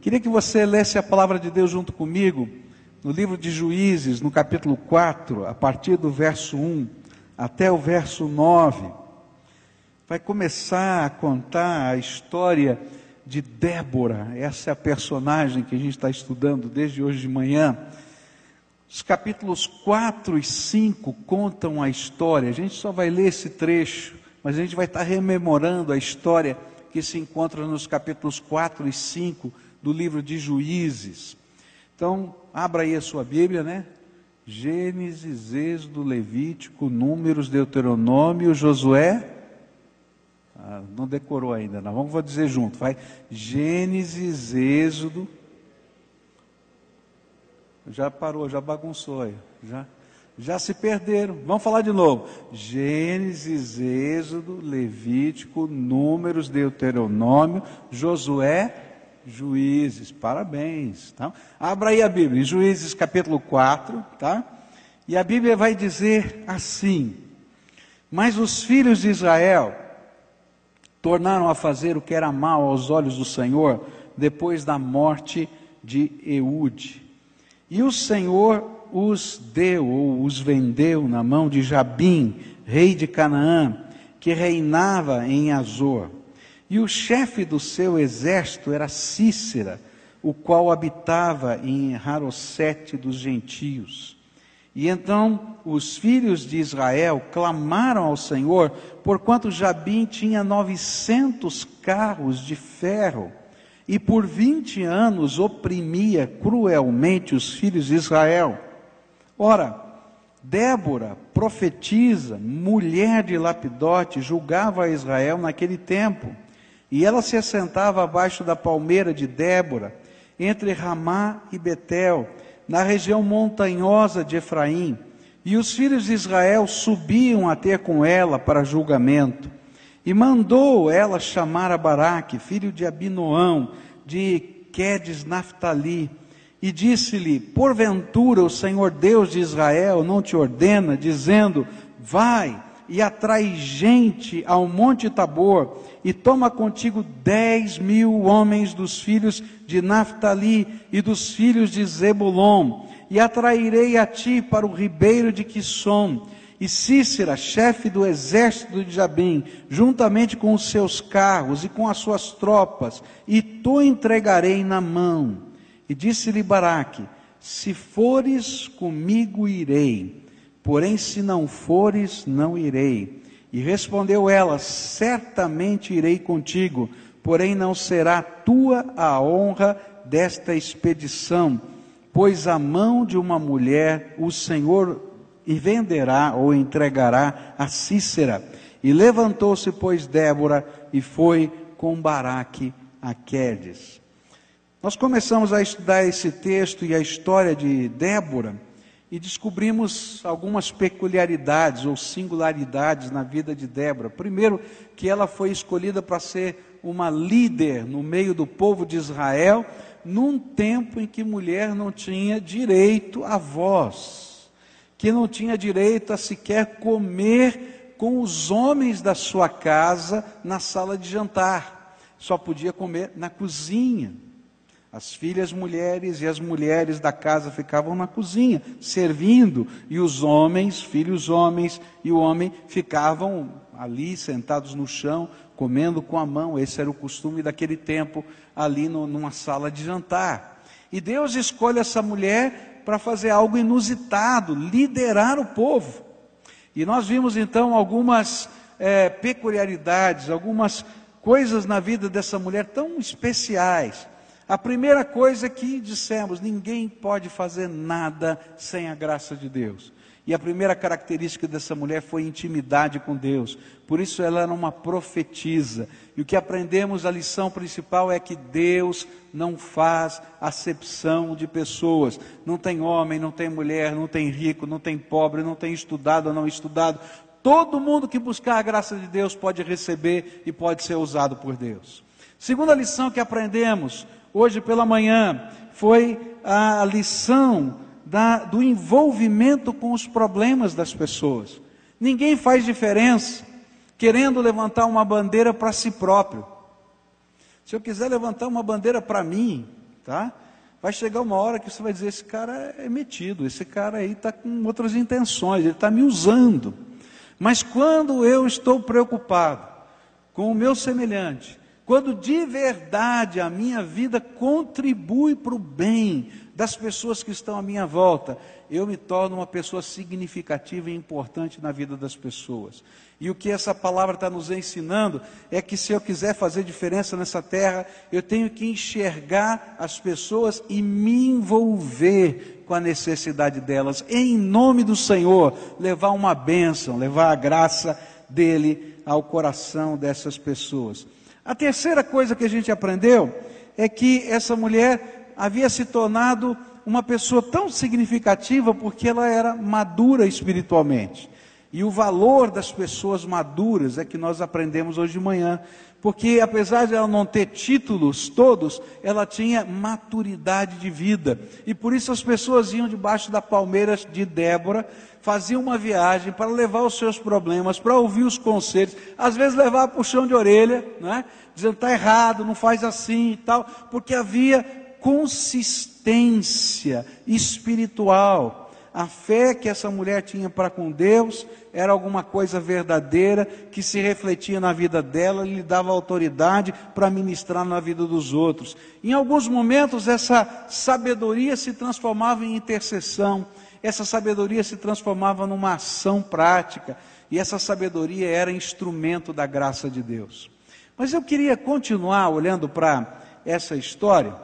Queria que você lesse a palavra de Deus junto comigo, no livro de Juízes, no capítulo 4, a partir do verso 1 até o verso 9. Vai começar a contar a história de Débora, essa é a personagem que a gente está estudando desde hoje de manhã. Os capítulos 4 e 5 contam a história, a gente só vai ler esse trecho, mas a gente vai estar rememorando a história que se encontra nos capítulos 4 e 5 do livro de Juízes. Então, abra aí a sua Bíblia, né? Gênesis, Êxodo, Levítico, Números, Deuteronômio, Josué. Ah, não decorou ainda, não. Vamos vou dizer junto. Vai. Gênesis, Êxodo. Já parou, já bagunçou aí. Já já se perderam. Vamos falar de novo. Gênesis, Êxodo, Levítico, Números, Deuteronômio, Josué, Juízes. Parabéns. Tá? Abra aí a Bíblia, Juízes capítulo 4, tá? E a Bíblia vai dizer assim: Mas os filhos de Israel tornaram a fazer o que era mal aos olhos do Senhor depois da morte de Eude. E o Senhor os deu ou os vendeu na mão de Jabim, rei de Canaã, que reinava em Azor. E o chefe do seu exército era Cícera, o qual habitava em Harosete dos gentios. E então os filhos de Israel clamaram ao Senhor, porquanto Jabim tinha novecentos carros de ferro, e por vinte anos oprimia cruelmente os filhos de Israel. Ora, Débora, profetisa, mulher de Lapidote, julgava Israel naquele tempo. E ela se assentava abaixo da palmeira de Débora, entre Ramá e Betel, na região montanhosa de Efraim. E os filhos de Israel subiam a ter com ela para julgamento. E mandou ela chamar a Baraque, filho de Abinoão, de Quedes Naphtali, e disse-lhe: Porventura o Senhor Deus de Israel não te ordena, dizendo: Vai e atrai gente ao Monte Tabor, e toma contigo dez mil homens dos filhos de Naphtali e dos filhos de Zebulon, e atrairei a ti para o ribeiro de Quissom. E Cícera, chefe do exército de Jabim, juntamente com os seus carros e com as suas tropas, e tu entregarei na mão e disse-lhe Baraque: Se fores comigo, irei, porém, se não fores, não irei. E respondeu ela: Certamente irei contigo, porém, não será tua a honra desta expedição, pois a mão de uma mulher o Senhor venderá ou entregará a Cícera. E levantou-se, pois, Débora e foi com Baraque a Quedes. Nós começamos a estudar esse texto e a história de Débora e descobrimos algumas peculiaridades ou singularidades na vida de Débora. Primeiro, que ela foi escolhida para ser uma líder no meio do povo de Israel, num tempo em que mulher não tinha direito à voz, que não tinha direito a sequer comer com os homens da sua casa na sala de jantar, só podia comer na cozinha. As filhas mulheres e as mulheres da casa ficavam na cozinha, servindo, e os homens, filhos homens e o homem, ficavam ali sentados no chão, comendo com a mão. Esse era o costume daquele tempo, ali no, numa sala de jantar. E Deus escolhe essa mulher para fazer algo inusitado, liderar o povo. E nós vimos então algumas é, peculiaridades, algumas coisas na vida dessa mulher tão especiais a primeira coisa que dissemos: ninguém pode fazer nada sem a graça de Deus. E a primeira característica dessa mulher foi intimidade com Deus. Por isso ela era uma profetisa. E o que aprendemos, a lição principal é que Deus não faz acepção de pessoas. Não tem homem, não tem mulher, não tem rico, não tem pobre, não tem estudado ou não estudado. Todo mundo que buscar a graça de Deus pode receber e pode ser usado por Deus. Segunda lição que aprendemos, hoje pela manhã foi a lição da, do envolvimento com os problemas das pessoas. Ninguém faz diferença querendo levantar uma bandeira para si próprio. Se eu quiser levantar uma bandeira para mim, tá? Vai chegar uma hora que você vai dizer: esse cara é metido, esse cara aí está com outras intenções, ele está me usando. Mas quando eu estou preocupado com o meu semelhante, quando de verdade a minha vida contribui para o bem das pessoas que estão à minha volta, eu me torno uma pessoa significativa e importante na vida das pessoas. E o que essa palavra está nos ensinando é que se eu quiser fazer diferença nessa terra, eu tenho que enxergar as pessoas e me envolver com a necessidade delas, em nome do Senhor, levar uma bênção, levar a graça dele ao coração dessas pessoas. A terceira coisa que a gente aprendeu é que essa mulher havia se tornado uma pessoa tão significativa porque ela era madura espiritualmente. E o valor das pessoas maduras é que nós aprendemos hoje de manhã. Porque apesar de ela não ter títulos todos, ela tinha maturidade de vida. E por isso as pessoas iam debaixo da palmeira de Débora, faziam uma viagem para levar os seus problemas, para ouvir os conselhos, às vezes levar puxão de orelha, né? dizendo está errado, não faz assim e tal, porque havia consistência espiritual a fé que essa mulher tinha para com Deus era alguma coisa verdadeira que se refletia na vida dela e lhe dava autoridade para ministrar na vida dos outros. Em alguns momentos, essa sabedoria se transformava em intercessão, essa sabedoria se transformava numa ação prática, e essa sabedoria era instrumento da graça de Deus. Mas eu queria continuar olhando para essa história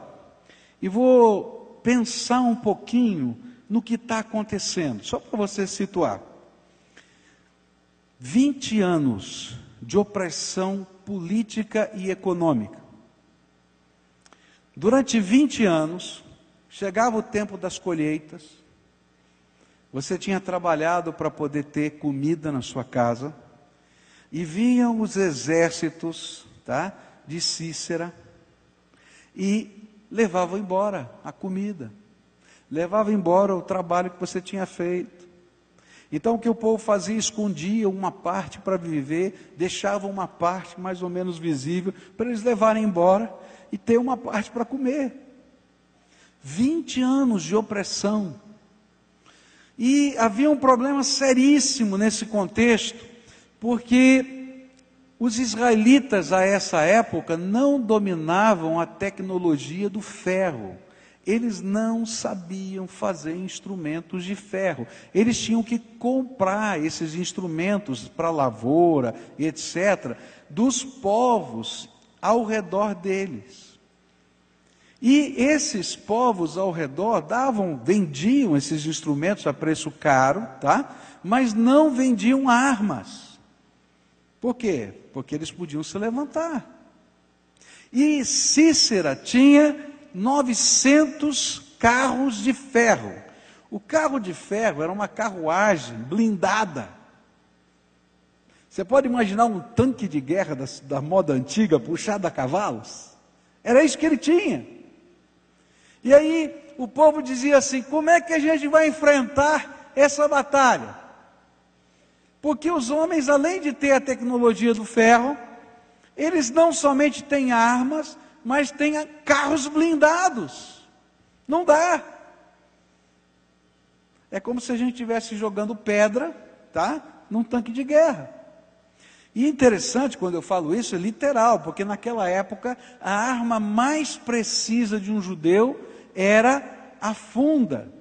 e vou pensar um pouquinho no que está acontecendo. Só para você situar. 20 anos de opressão política e econômica. Durante 20 anos, chegava o tempo das colheitas, você tinha trabalhado para poder ter comida na sua casa, e vinham os exércitos tá, de Cícera e levavam embora a comida levava embora o trabalho que você tinha feito. Então o que o povo fazia? Escondia uma parte para viver, deixava uma parte mais ou menos visível para eles levarem embora e ter uma parte para comer. 20 anos de opressão. E havia um problema seríssimo nesse contexto, porque os israelitas a essa época não dominavam a tecnologia do ferro eles não sabiam fazer instrumentos de ferro. Eles tinham que comprar esses instrumentos para lavoura, etc., dos povos ao redor deles. E esses povos ao redor davam, vendiam esses instrumentos a preço caro, tá? Mas não vendiam armas. Por quê? Porque eles podiam se levantar. E Cícera tinha 900 carros de ferro. O carro de ferro era uma carruagem blindada. Você pode imaginar um tanque de guerra da, da moda antiga puxado a cavalos? Era isso que ele tinha. E aí o povo dizia assim: como é que a gente vai enfrentar essa batalha? Porque os homens, além de ter a tecnologia do ferro, eles não somente têm armas, mas tenha carros blindados. Não dá. É como se a gente estivesse jogando pedra, tá? Num tanque de guerra. E interessante quando eu falo isso, é literal, porque naquela época a arma mais precisa de um judeu era a funda.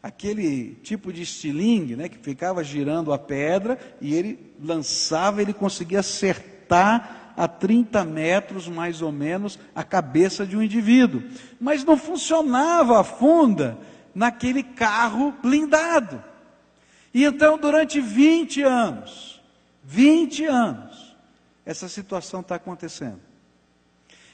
Aquele tipo de estilingue, né, que ficava girando a pedra e ele lançava, ele conseguia acertar a 30 metros mais ou menos a cabeça de um indivíduo. Mas não funcionava a funda naquele carro blindado. E então, durante 20 anos, 20 anos, essa situação está acontecendo.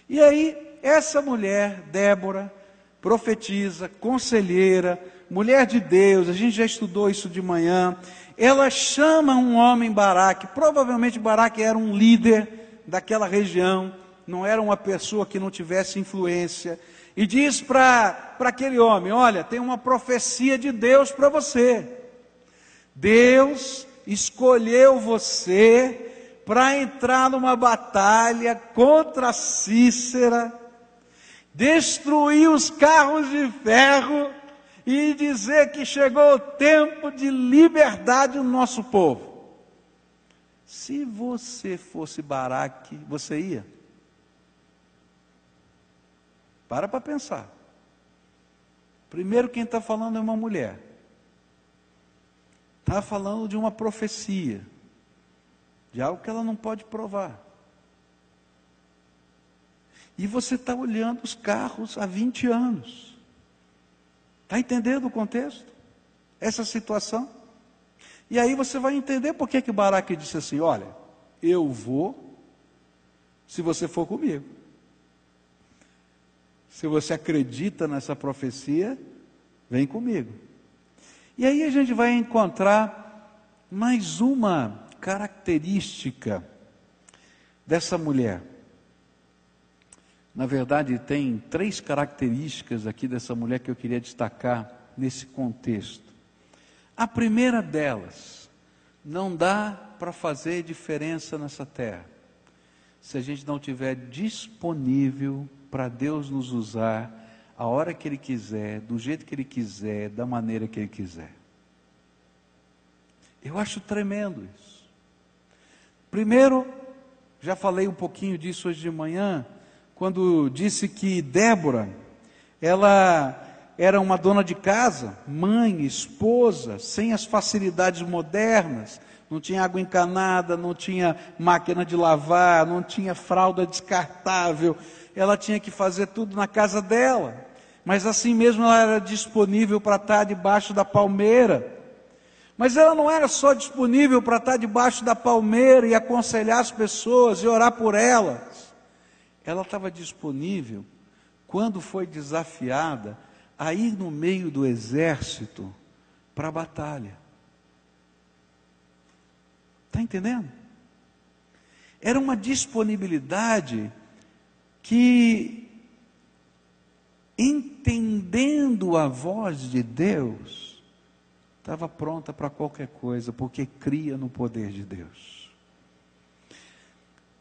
E aí, essa mulher, Débora, profetiza, conselheira, mulher de Deus, a gente já estudou isso de manhã. Ela chama um homem Baraque, provavelmente Baraque era um líder daquela região, não era uma pessoa que não tivesse influência, e diz para aquele homem: Olha, tem uma profecia de Deus para você. Deus escolheu você para entrar numa batalha contra Cícera, destruir os carros de ferro e dizer que chegou o tempo de liberdade no nosso povo. Se você fosse Baraque, você ia? Para para pensar. Primeiro, quem está falando é uma mulher. Está falando de uma profecia, de algo que ela não pode provar. E você está olhando os carros há 20 anos. Está entendendo o contexto? Essa situação? E aí você vai entender por que, que Baraque disse assim: olha, eu vou se você for comigo. Se você acredita nessa profecia, vem comigo. E aí a gente vai encontrar mais uma característica dessa mulher. Na verdade, tem três características aqui dessa mulher que eu queria destacar nesse contexto. A primeira delas, não dá para fazer diferença nessa terra se a gente não tiver disponível para Deus nos usar a hora que Ele quiser, do jeito que Ele quiser, da maneira que Ele quiser. Eu acho tremendo isso. Primeiro, já falei um pouquinho disso hoje de manhã, quando disse que Débora, ela era uma dona de casa, mãe, esposa, sem as facilidades modernas, não tinha água encanada, não tinha máquina de lavar, não tinha fralda descartável, ela tinha que fazer tudo na casa dela, mas assim mesmo ela era disponível para estar debaixo da palmeira. Mas ela não era só disponível para estar debaixo da palmeira e aconselhar as pessoas e orar por elas. Ela estava disponível quando foi desafiada a ir no meio do exército para a batalha. Está entendendo? Era uma disponibilidade que, entendendo a voz de Deus, estava pronta para qualquer coisa, porque cria no poder de Deus.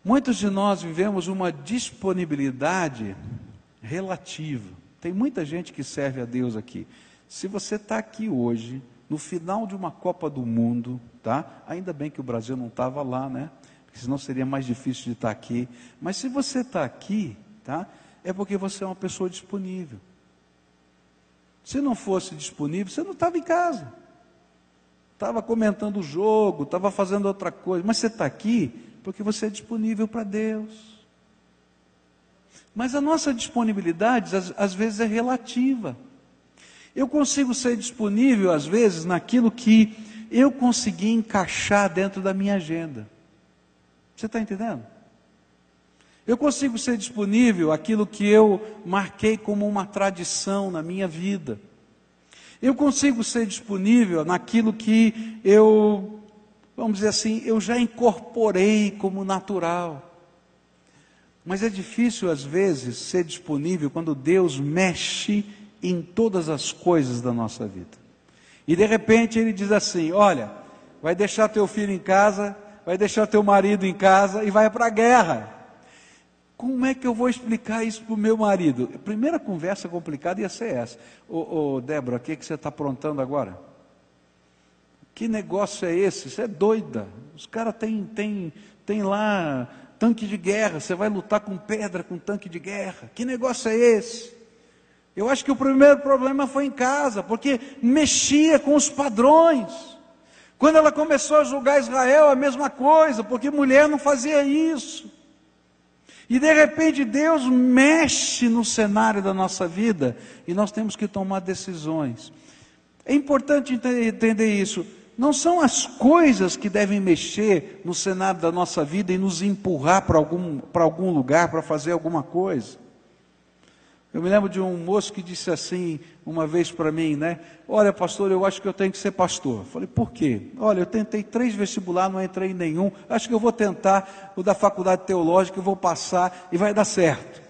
Muitos de nós vivemos uma disponibilidade relativa. Tem muita gente que serve a Deus aqui. Se você está aqui hoje, no final de uma Copa do Mundo, tá? Ainda bem que o Brasil não estava lá, né? Porque senão seria mais difícil de estar tá aqui. Mas se você está aqui, tá? É porque você é uma pessoa disponível. Se não fosse disponível, você não estava em casa. Estava comentando o jogo, estava fazendo outra coisa. Mas você está aqui porque você é disponível para Deus. Mas a nossa disponibilidade, às, às vezes, é relativa. Eu consigo ser disponível, às vezes, naquilo que eu consegui encaixar dentro da minha agenda. Você está entendendo? Eu consigo ser disponível aquilo que eu marquei como uma tradição na minha vida. Eu consigo ser disponível naquilo que eu, vamos dizer assim, eu já incorporei como natural. Mas é difícil, às vezes, ser disponível quando Deus mexe em todas as coisas da nossa vida. E de repente ele diz assim: Olha, vai deixar teu filho em casa, vai deixar teu marido em casa e vai para a guerra. Como é que eu vou explicar isso para o meu marido? A primeira conversa complicada ia ser essa. Ô, ô Débora, o que, que você está aprontando agora? Que negócio é esse? Você é doida. Os caras têm tem, tem lá tanque de guerra, você vai lutar com pedra, com tanque de guerra. Que negócio é esse? Eu acho que o primeiro problema foi em casa, porque mexia com os padrões. Quando ela começou a julgar Israel, a mesma coisa, porque mulher não fazia isso. E de repente Deus mexe no cenário da nossa vida e nós temos que tomar decisões. É importante entender isso. Não são as coisas que devem mexer no cenário da nossa vida e nos empurrar para algum, para algum lugar para fazer alguma coisa. Eu me lembro de um moço que disse assim uma vez para mim, né? Olha, pastor, eu acho que eu tenho que ser pastor. falei, por quê? Olha, eu tentei três vestibulares, não entrei em nenhum. Acho que eu vou tentar o da faculdade teológica, eu vou passar e vai dar certo.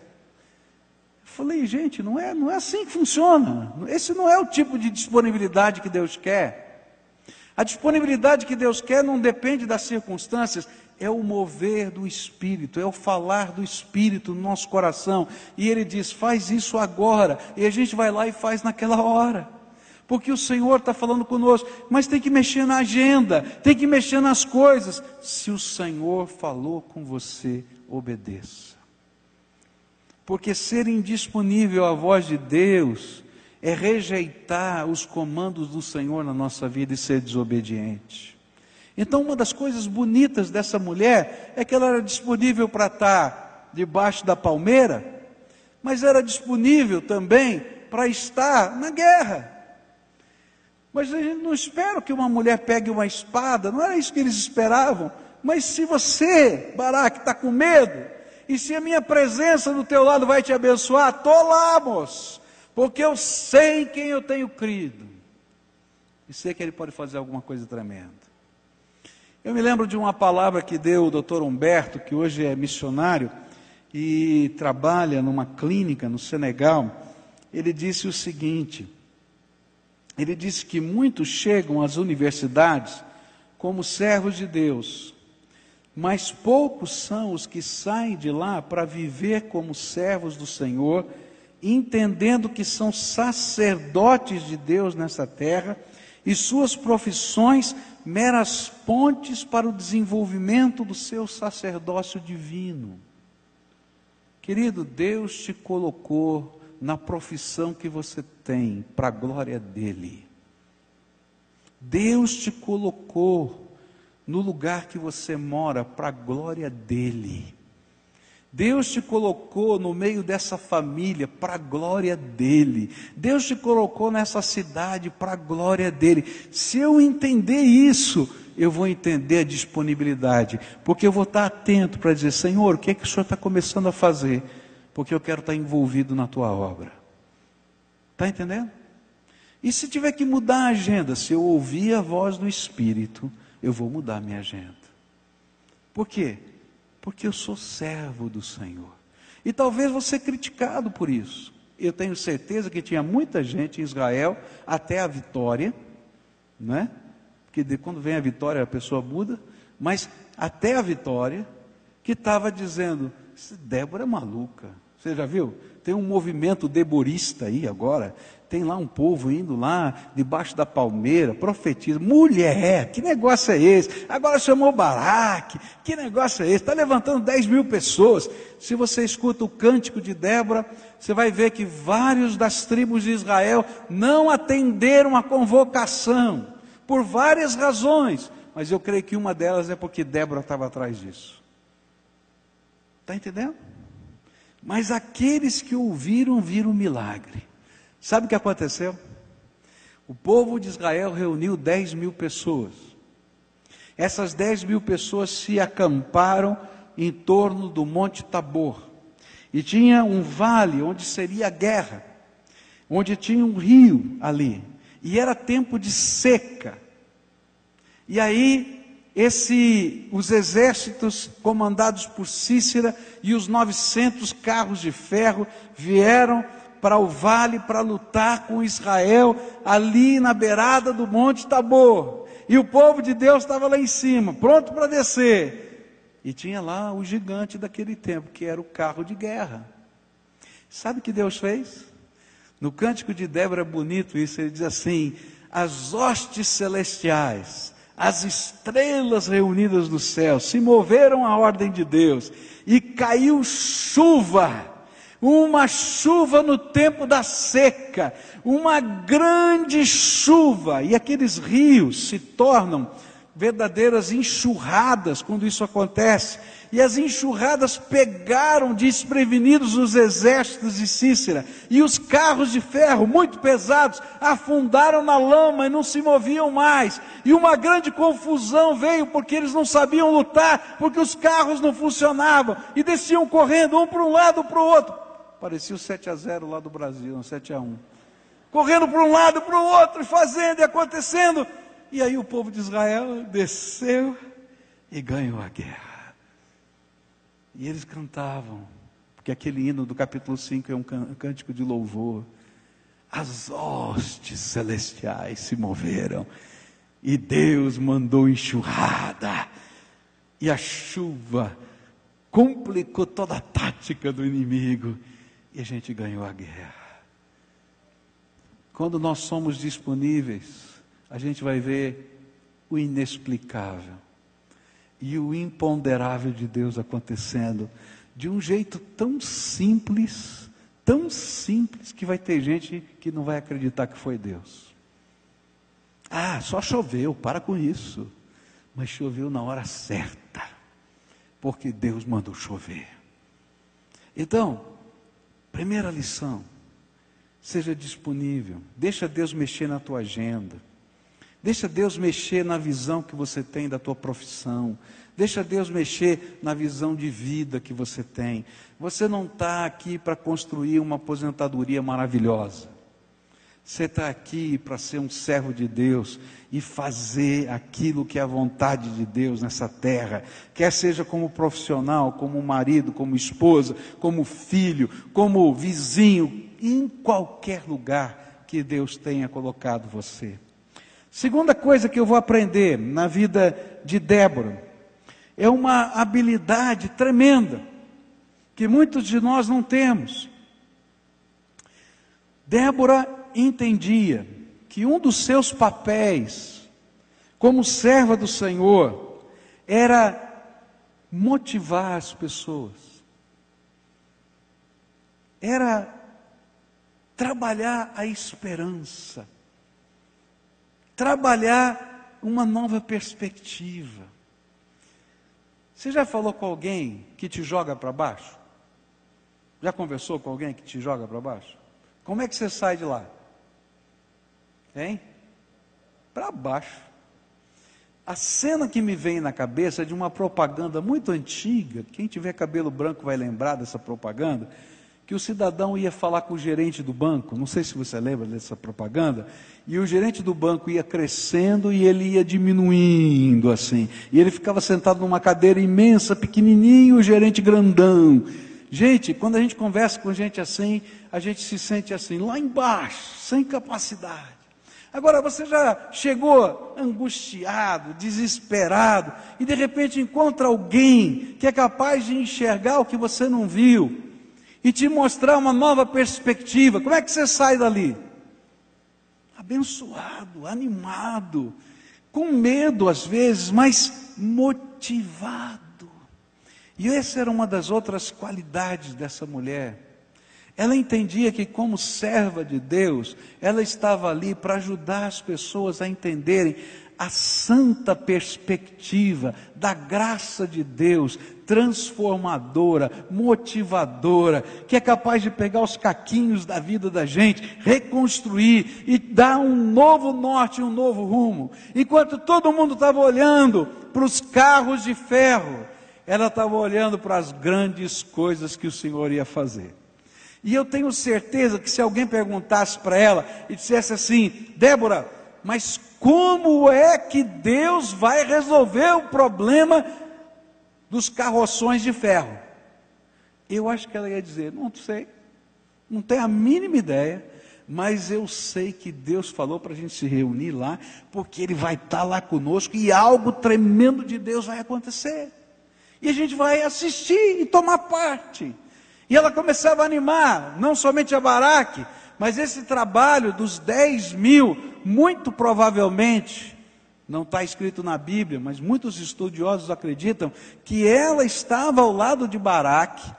falei, gente, não é, não é assim que funciona. Esse não é o tipo de disponibilidade que Deus quer. A disponibilidade que Deus quer não depende das circunstâncias, é o mover do Espírito, é o falar do Espírito no nosso coração. E ele diz: faz isso agora. E a gente vai lá e faz naquela hora. Porque o Senhor está falando conosco, mas tem que mexer na agenda, tem que mexer nas coisas. Se o Senhor falou com você, obedeça. Porque ser indisponível à voz de Deus é rejeitar os comandos do Senhor na nossa vida e ser desobediente. Então, uma das coisas bonitas dessa mulher é que ela era disponível para estar debaixo da palmeira, mas era disponível também para estar na guerra. Mas a gente não espera que uma mulher pegue uma espada, não era isso que eles esperavam. Mas se você, Baraque, está com medo, e se a minha presença do teu lado vai te abençoar, moço, porque eu sei em quem eu tenho crido, e sei que ele pode fazer alguma coisa tremenda. Eu me lembro de uma palavra que deu o doutor Humberto, que hoje é missionário e trabalha numa clínica no Senegal. Ele disse o seguinte: ele disse que muitos chegam às universidades como servos de Deus, mas poucos são os que saem de lá para viver como servos do Senhor, entendendo que são sacerdotes de Deus nessa terra e suas profissões meras pontes para o desenvolvimento do seu sacerdócio divino. Querido, Deus te colocou na profissão que você tem para a glória dele. Deus te colocou no lugar que você mora para a glória dele. Deus te colocou no meio dessa família para a glória dele. Deus te colocou nessa cidade para a glória dele. Se eu entender isso, eu vou entender a disponibilidade, porque eu vou estar atento para dizer: Senhor, o que é que o Senhor está começando a fazer? Porque eu quero estar envolvido na tua obra. Está entendendo? E se tiver que mudar a agenda, se eu ouvir a voz do Espírito, eu vou mudar a minha agenda. Por quê? Porque eu sou servo do Senhor. E talvez você criticado por isso. Eu tenho certeza que tinha muita gente em Israel até a vitória, né? Porque de, quando vem a vitória a pessoa muda, mas até a vitória, que estava dizendo: Débora é maluca. Você já viu? Tem um movimento deborista aí agora, tem lá um povo indo lá debaixo da palmeira, profetiza. Mulher, que negócio é esse? Agora chamou Baraque, que negócio é esse? Está levantando 10 mil pessoas. Se você escuta o cântico de Débora, você vai ver que vários das tribos de Israel não atenderam a convocação, por várias razões. Mas eu creio que uma delas é porque Débora estava atrás disso. Está entendendo? Mas aqueles que ouviram, viram o milagre. Sabe o que aconteceu? O povo de Israel reuniu 10 mil pessoas. Essas 10 mil pessoas se acamparam em torno do Monte Tabor. E tinha um vale onde seria a guerra, onde tinha um rio ali. E era tempo de seca. E aí, esse, os exércitos comandados por Cícera e os 900 carros de ferro vieram para o vale para lutar com Israel, ali na beirada do Monte Tabor. E o povo de Deus estava lá em cima, pronto para descer. E tinha lá o gigante daquele tempo, que era o carro de guerra. Sabe o que Deus fez? No cântico de Débora é bonito isso, ele diz assim: as hostes celestiais, as estrelas reunidas no céu se moveram à ordem de Deus e caiu chuva uma chuva no tempo da seca, uma grande chuva, e aqueles rios se tornam verdadeiras enxurradas quando isso acontece. E as enxurradas pegaram desprevenidos os exércitos de Cícera, e os carros de ferro, muito pesados, afundaram na lama e não se moviam mais. E uma grande confusão veio porque eles não sabiam lutar, porque os carros não funcionavam e desciam correndo um para um lado, para o outro. Parecia o 7 a 0 lá do Brasil, não 7 a 1. Correndo para um lado, para o outro, fazendo e acontecendo. E aí o povo de Israel desceu e ganhou a guerra. E eles cantavam, porque aquele hino do capítulo 5 é um cântico de louvor. As hostes celestiais se moveram e Deus mandou enxurrada E a chuva complicou toda a tática do inimigo e a gente ganhou a guerra. Quando nós somos disponíveis, a gente vai ver o inexplicável e o imponderável de Deus acontecendo de um jeito tão simples, tão simples, que vai ter gente que não vai acreditar que foi Deus. Ah, só choveu, para com isso. Mas choveu na hora certa, porque Deus mandou chover. Então, primeira lição, seja disponível, deixa Deus mexer na tua agenda. Deixa Deus mexer na visão que você tem da tua profissão. Deixa Deus mexer na visão de vida que você tem. Você não está aqui para construir uma aposentadoria maravilhosa. Você está aqui para ser um servo de Deus e fazer aquilo que é a vontade de Deus nessa terra, quer seja como profissional, como marido, como esposa, como filho, como vizinho, em qualquer lugar que Deus tenha colocado você. Segunda coisa que eu vou aprender na vida de Débora é uma habilidade tremenda que muitos de nós não temos. Débora entendia que um dos seus papéis como serva do Senhor era motivar as pessoas, era trabalhar a esperança trabalhar uma nova perspectiva. Você já falou com alguém que te joga para baixo? Já conversou com alguém que te joga para baixo? Como é que você sai de lá? Hein? Para baixo. A cena que me vem na cabeça é de uma propaganda muito antiga. Quem tiver cabelo branco vai lembrar dessa propaganda que o cidadão ia falar com o gerente do banco, não sei se você lembra dessa propaganda, e o gerente do banco ia crescendo e ele ia diminuindo assim. E ele ficava sentado numa cadeira imensa, pequenininho, o gerente grandão. Gente, quando a gente conversa com gente assim, a gente se sente assim, lá embaixo, sem capacidade. Agora você já chegou angustiado, desesperado, e de repente encontra alguém que é capaz de enxergar o que você não viu e te mostrar uma nova perspectiva. Como é que você sai dali? Abençoado, animado, com medo às vezes, mas motivado. E essa era uma das outras qualidades dessa mulher. Ela entendia que, como serva de Deus, ela estava ali para ajudar as pessoas a entenderem a santa perspectiva da graça de Deus, transformadora, motivadora, que é capaz de pegar os caquinhos da vida da gente, reconstruir e dar um novo norte, um novo rumo. Enquanto todo mundo estava olhando para os carros de ferro, ela estava olhando para as grandes coisas que o Senhor ia fazer. E eu tenho certeza que se alguém perguntasse para ela e dissesse assim: Débora, mas como é que Deus vai resolver o problema dos carroções de ferro? Eu acho que ela ia dizer: não sei, não tenho a mínima ideia, mas eu sei que Deus falou para a gente se reunir lá, porque Ele vai estar tá lá conosco e algo tremendo de Deus vai acontecer. E a gente vai assistir e tomar parte. E ela começava a animar, não somente a Baraque, mas esse trabalho dos 10 mil, muito provavelmente, não está escrito na Bíblia, mas muitos estudiosos acreditam que ela estava ao lado de Baraque,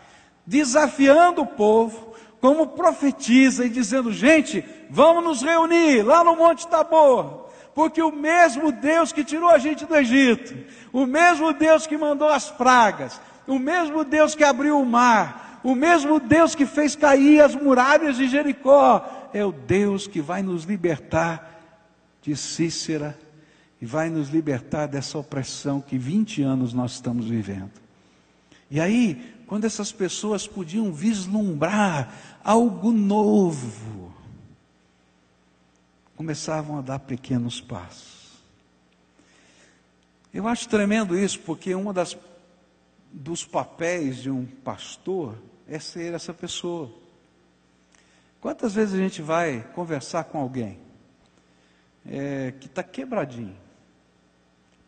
desafiando o povo, como profetiza e dizendo: gente, vamos nos reunir lá no Monte Tabor, porque o mesmo Deus que tirou a gente do Egito, o mesmo Deus que mandou as pragas, o mesmo Deus que abriu o mar, o mesmo Deus que fez cair as muralhas de Jericó, é o Deus que vai nos libertar de Cícera e vai nos libertar dessa opressão que 20 anos nós estamos vivendo. E aí, quando essas pessoas podiam vislumbrar algo novo, começavam a dar pequenos passos. Eu acho tremendo isso, porque das dos papéis de um pastor é ser essa pessoa. Quantas vezes a gente vai conversar com alguém é, que está quebradinho?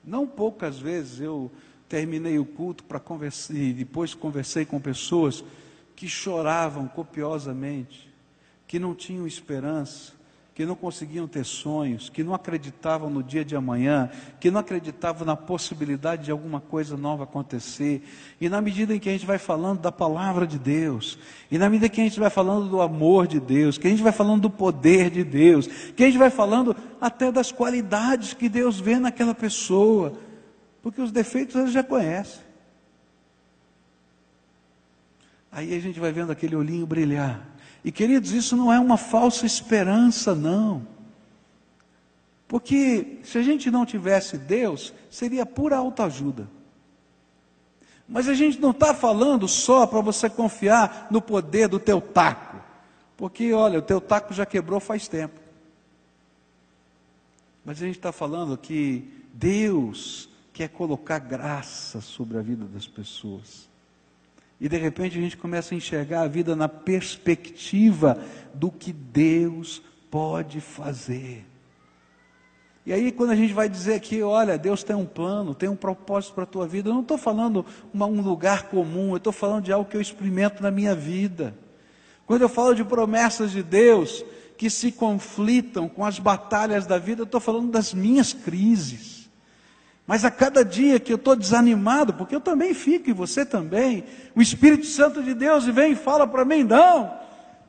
Não poucas vezes eu terminei o culto para conversar, e depois conversei com pessoas que choravam copiosamente, que não tinham esperança, que não conseguiam ter sonhos, que não acreditavam no dia de amanhã, que não acreditavam na possibilidade de alguma coisa nova acontecer. E na medida em que a gente vai falando da palavra de Deus, e na medida que a gente vai falando do amor de Deus, que a gente vai falando do poder de Deus, que a gente vai falando até das qualidades que Deus vê naquela pessoa, porque os defeitos eles já conhecem. Aí a gente vai vendo aquele olhinho brilhar. E queridos, isso não é uma falsa esperança, não. Porque se a gente não tivesse Deus, seria pura autoajuda. Mas a gente não está falando só para você confiar no poder do teu taco. Porque, olha, o teu taco já quebrou faz tempo. Mas a gente está falando que Deus quer colocar graça sobre a vida das pessoas. E de repente a gente começa a enxergar a vida na perspectiva do que Deus pode fazer. E aí, quando a gente vai dizer aqui, olha, Deus tem um plano, tem um propósito para a tua vida, eu não estou falando uma, um lugar comum, eu estou falando de algo que eu experimento na minha vida. Quando eu falo de promessas de Deus que se conflitam com as batalhas da vida, eu estou falando das minhas crises. Mas a cada dia que eu estou desanimado, porque eu também fico e você também, o Espírito Santo de Deus vem e fala para mim: não,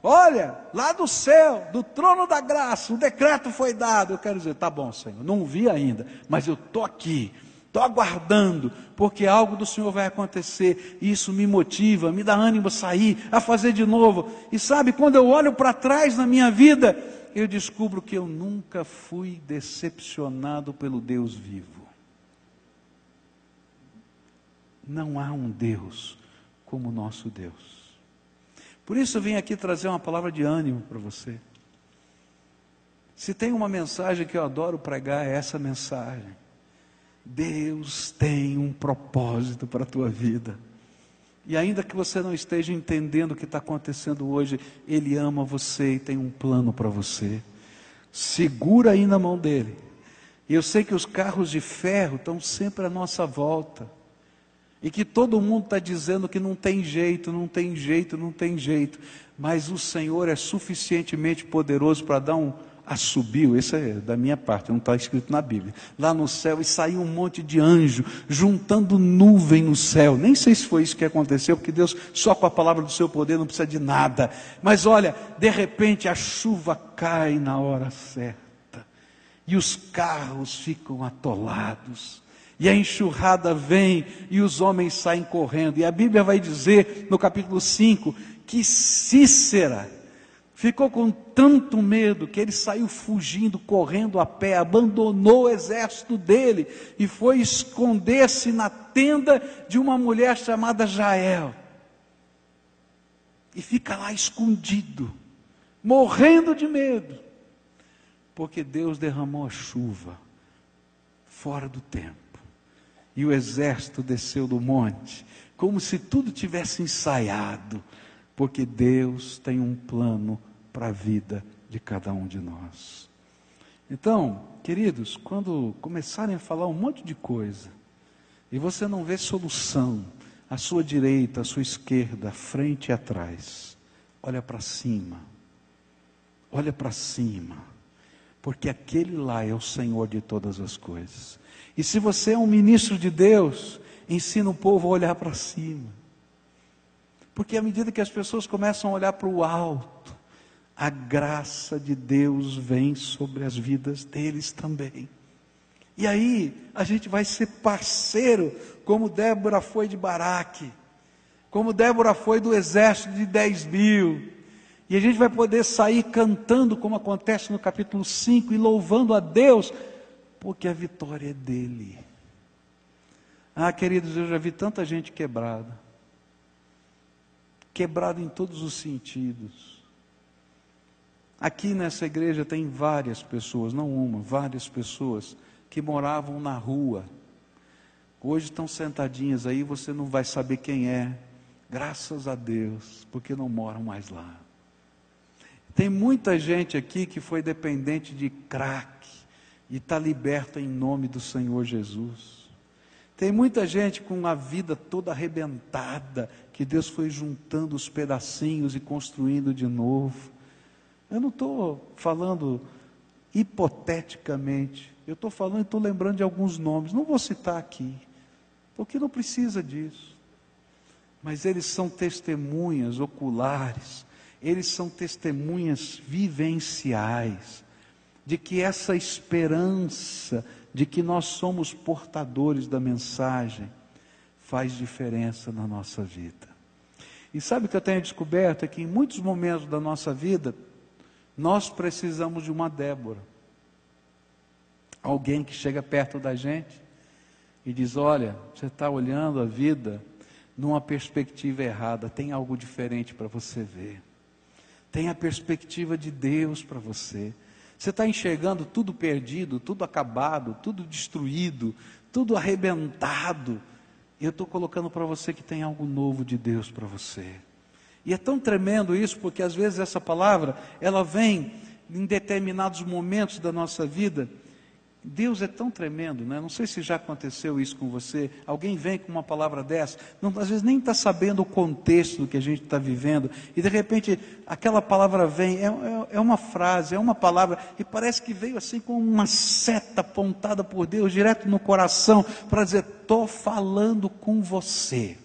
olha, lá do céu, do trono da graça, o decreto foi dado. Eu quero dizer, tá bom, Senhor, não vi ainda, mas eu estou aqui, estou aguardando, porque algo do Senhor vai acontecer, e isso me motiva, me dá ânimo a sair, a fazer de novo. E sabe, quando eu olho para trás na minha vida, eu descubro que eu nunca fui decepcionado pelo Deus vivo. Não há um Deus como o nosso Deus. Por isso eu vim aqui trazer uma palavra de ânimo para você. Se tem uma mensagem que eu adoro pregar, é essa mensagem. Deus tem um propósito para a tua vida. E ainda que você não esteja entendendo o que está acontecendo hoje, Ele ama você e tem um plano para você. Segura aí na mão dele. Eu sei que os carros de ferro estão sempre à nossa volta e que todo mundo está dizendo que não tem jeito, não tem jeito, não tem jeito, mas o Senhor é suficientemente poderoso para dar um assobio, isso é da minha parte, não está escrito na Bíblia, lá no céu e saiu um monte de anjo juntando nuvem no céu, nem sei se foi isso que aconteceu, porque Deus só com a palavra do seu poder não precisa de nada, mas olha, de repente a chuva cai na hora certa, e os carros ficam atolados, e a enxurrada vem e os homens saem correndo. E a Bíblia vai dizer no capítulo 5 que Cícera ficou com tanto medo que ele saiu fugindo, correndo a pé, abandonou o exército dele e foi esconder-se na tenda de uma mulher chamada Jael. E fica lá escondido, morrendo de medo, porque Deus derramou a chuva fora do tempo e o exército desceu do monte, como se tudo tivesse ensaiado, porque Deus tem um plano para a vida de cada um de nós. Então, queridos, quando começarem a falar um monte de coisa, e você não vê solução, à sua direita, à sua esquerda, frente e atrás, olha para cima, olha para cima, porque aquele lá é o Senhor de todas as coisas. E se você é um ministro de Deus, ensina o povo a olhar para cima. Porque à medida que as pessoas começam a olhar para o alto, a graça de Deus vem sobre as vidas deles também. E aí a gente vai ser parceiro, como Débora foi de Baraque, como Débora foi do exército de 10 mil. E a gente vai poder sair cantando, como acontece no capítulo 5, e louvando a Deus porque a vitória é dele. Ah, queridos, eu já vi tanta gente quebrada, quebrada em todos os sentidos. Aqui nessa igreja tem várias pessoas, não uma, várias pessoas que moravam na rua. Hoje estão sentadinhas aí, você não vai saber quem é. Graças a Deus, porque não moram mais lá. Tem muita gente aqui que foi dependente de crack, e está liberto em nome do Senhor Jesus. Tem muita gente com a vida toda arrebentada, que Deus foi juntando os pedacinhos e construindo de novo. Eu não estou falando hipoteticamente, eu estou falando e estou lembrando de alguns nomes, não vou citar aqui, porque não precisa disso. Mas eles são testemunhas oculares, eles são testemunhas vivenciais de que essa esperança de que nós somos portadores da mensagem faz diferença na nossa vida. E sabe o que eu tenho descoberto? É que em muitos momentos da nossa vida, nós precisamos de uma Débora. Alguém que chega perto da gente e diz: Olha, você está olhando a vida numa perspectiva errada, tem algo diferente para você ver. Tem a perspectiva de Deus para você. Você está enxergando tudo perdido, tudo acabado, tudo destruído, tudo arrebentado. E eu estou colocando para você que tem algo novo de Deus para você. E é tão tremendo isso, porque às vezes essa palavra, ela vem em determinados momentos da nossa vida Deus é tão tremendo, né? Não sei se já aconteceu isso com você. Alguém vem com uma palavra dessa, não, às vezes nem está sabendo o contexto do que a gente está vivendo, e de repente aquela palavra vem, é, é, é, uma frase, é uma palavra, e parece que veio assim com uma seta apontada por Deus, direto no coração, para dizer: estou falando com você.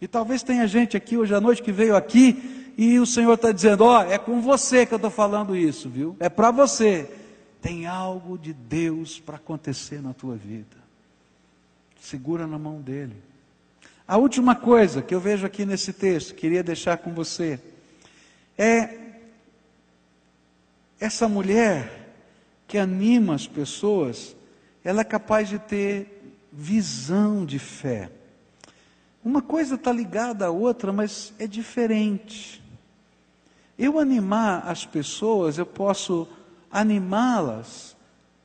E talvez tenha gente aqui hoje à noite que veio aqui e o Senhor está dizendo: Ó, oh, é com você que eu estou falando isso, viu? É para você tem algo de Deus para acontecer na tua vida. Segura na mão dele. A última coisa que eu vejo aqui nesse texto, queria deixar com você, é essa mulher que anima as pessoas, ela é capaz de ter visão de fé. Uma coisa está ligada à outra, mas é diferente. Eu animar as pessoas, eu posso animá-las,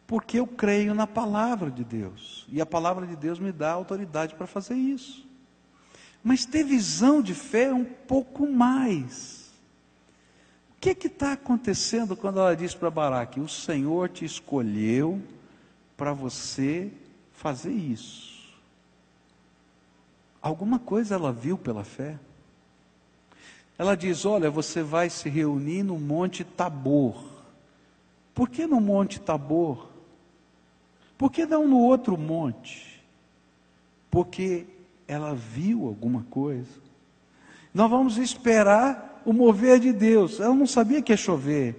porque eu creio na palavra de Deus. E a palavra de Deus me dá autoridade para fazer isso. Mas ter visão de fé é um pouco mais. O que está acontecendo quando ela diz para Baraque: O Senhor te escolheu para você fazer isso? Alguma coisa ela viu pela fé. Ela diz: Olha, você vai se reunir no Monte Tabor. Por que no Monte Tabor? Por que não no outro monte? Porque ela viu alguma coisa. Nós vamos esperar o mover de Deus. Ela não sabia que ia chover,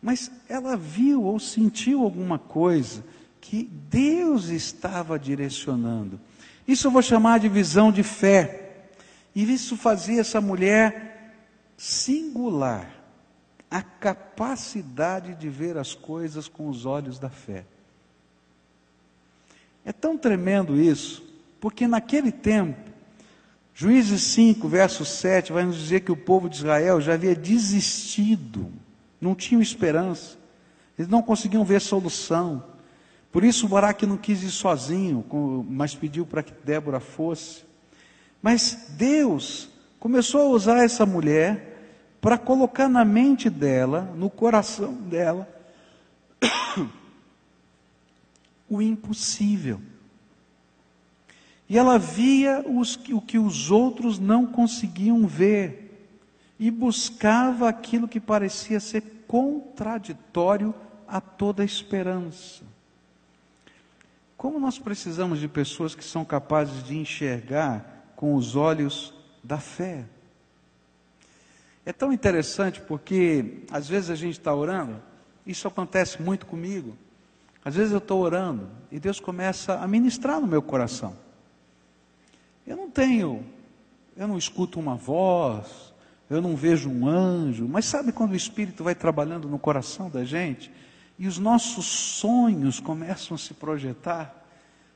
mas ela viu ou sentiu alguma coisa que Deus estava direcionando. Isso eu vou chamar de visão de fé. E isso fazia essa mulher singular a capacidade de ver as coisas com os olhos da fé. É tão tremendo isso, porque naquele tempo, Juízes 5, verso 7, vai nos dizer que o povo de Israel já havia desistido, não tinham esperança, eles não conseguiam ver solução. Por isso Baraque não quis ir sozinho, mas pediu para que Débora fosse. Mas Deus começou a usar essa mulher para colocar na mente dela, no coração dela, o impossível. E ela via os, o que os outros não conseguiam ver, e buscava aquilo que parecia ser contraditório a toda esperança. Como nós precisamos de pessoas que são capazes de enxergar com os olhos da fé. É tão interessante porque às vezes a gente está orando, isso acontece muito comigo. Às vezes eu estou orando e Deus começa a ministrar no meu coração. Eu não tenho, eu não escuto uma voz, eu não vejo um anjo, mas sabe quando o Espírito vai trabalhando no coração da gente e os nossos sonhos começam a se projetar?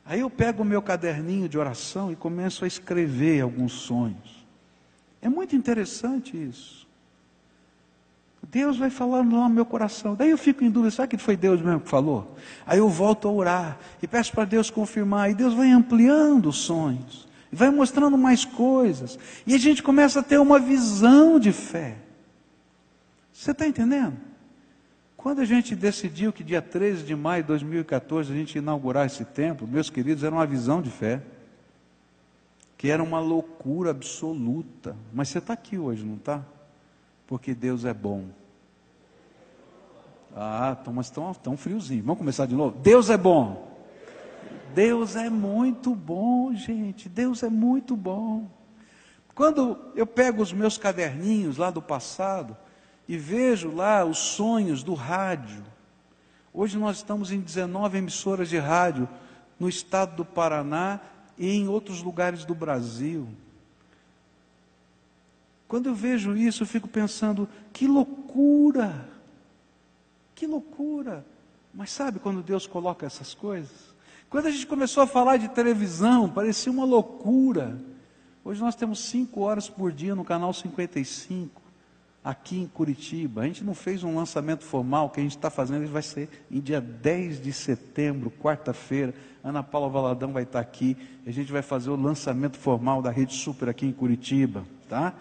Aí eu pego o meu caderninho de oração e começo a escrever alguns sonhos. É muito interessante isso. Deus vai lá no meu coração. Daí eu fico em dúvida, será que foi Deus mesmo que falou? Aí eu volto a orar e peço para Deus confirmar. E Deus vai ampliando os sonhos, vai mostrando mais coisas. E a gente começa a ter uma visão de fé. Você está entendendo? Quando a gente decidiu que dia 13 de maio de 2014 a gente ia inaugurar esse templo, meus queridos, era uma visão de fé. Era uma loucura absoluta. Mas você está aqui hoje, não está? Porque Deus é bom. Ah, então, mas estão tão friozinho. Vamos começar de novo? Deus é bom. Deus é muito bom, gente. Deus é muito bom. Quando eu pego os meus caderninhos lá do passado e vejo lá os sonhos do rádio. Hoje nós estamos em 19 emissoras de rádio no estado do Paraná e em outros lugares do Brasil. Quando eu vejo isso, eu fico pensando: que loucura! Que loucura! Mas sabe quando Deus coloca essas coisas? Quando a gente começou a falar de televisão, parecia uma loucura. Hoje nós temos cinco horas por dia no canal 55, aqui em Curitiba. A gente não fez um lançamento formal, que a gente está fazendo vai ser em dia 10 de setembro, quarta-feira. Ana Paula Valadão vai estar aqui. A gente vai fazer o lançamento formal da Rede Super aqui em Curitiba, tá?